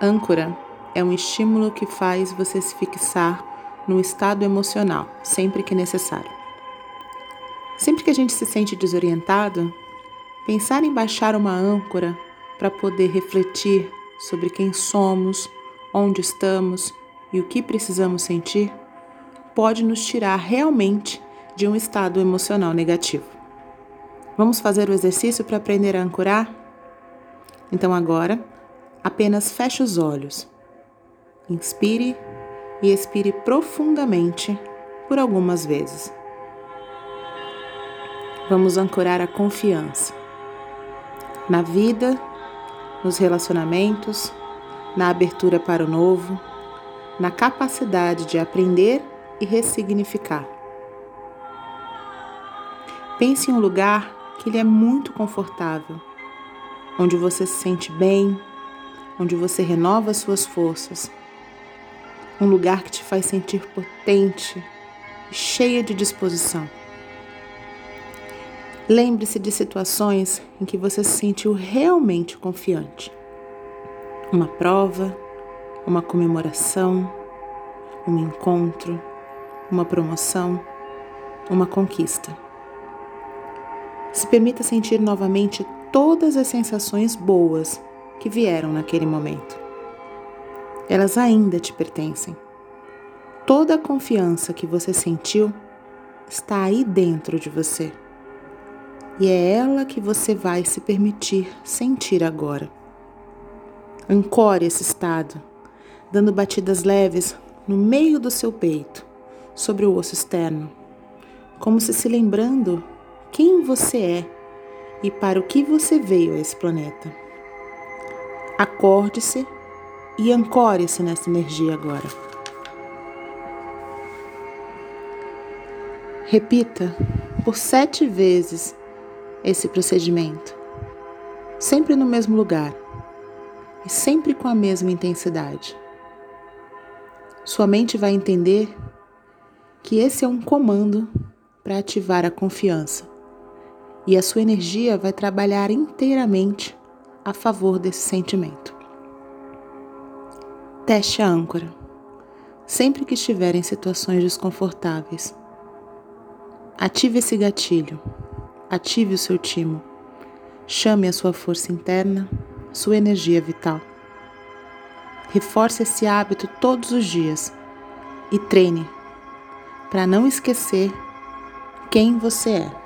Âncora é um estímulo que faz você se fixar num estado emocional, sempre que necessário. Sempre que a gente se sente desorientado, pensar em baixar uma âncora para poder refletir sobre quem somos, onde estamos e o que precisamos sentir, pode nos tirar realmente de um estado emocional negativo. Vamos fazer o exercício para aprender a ancorar? Então agora, Apenas feche os olhos. Inspire e expire profundamente por algumas vezes. Vamos ancorar a confiança na vida, nos relacionamentos, na abertura para o novo, na capacidade de aprender e ressignificar. Pense em um lugar que lhe é muito confortável, onde você se sente bem, onde você renova suas forças. Um lugar que te faz sentir potente e cheia de disposição. Lembre-se de situações em que você se sentiu realmente confiante. Uma prova, uma comemoração, um encontro, uma promoção, uma conquista. Se permita sentir novamente todas as sensações boas que vieram naquele momento. Elas ainda te pertencem. Toda a confiança que você sentiu está aí dentro de você. E é ela que você vai se permitir sentir agora. Ancore esse estado, dando batidas leves no meio do seu peito, sobre o osso externo, como se se lembrando quem você é e para o que você veio a esse planeta. Acorde-se e ancore-se nessa energia agora. Repita por sete vezes esse procedimento, sempre no mesmo lugar e sempre com a mesma intensidade. Sua mente vai entender que esse é um comando para ativar a confiança e a sua energia vai trabalhar inteiramente a favor desse sentimento. Teste a âncora. Sempre que estiver em situações desconfortáveis, ative esse gatilho, ative o seu timo, chame a sua força interna, sua energia vital. Reforce esse hábito todos os dias e treine para não esquecer quem você é.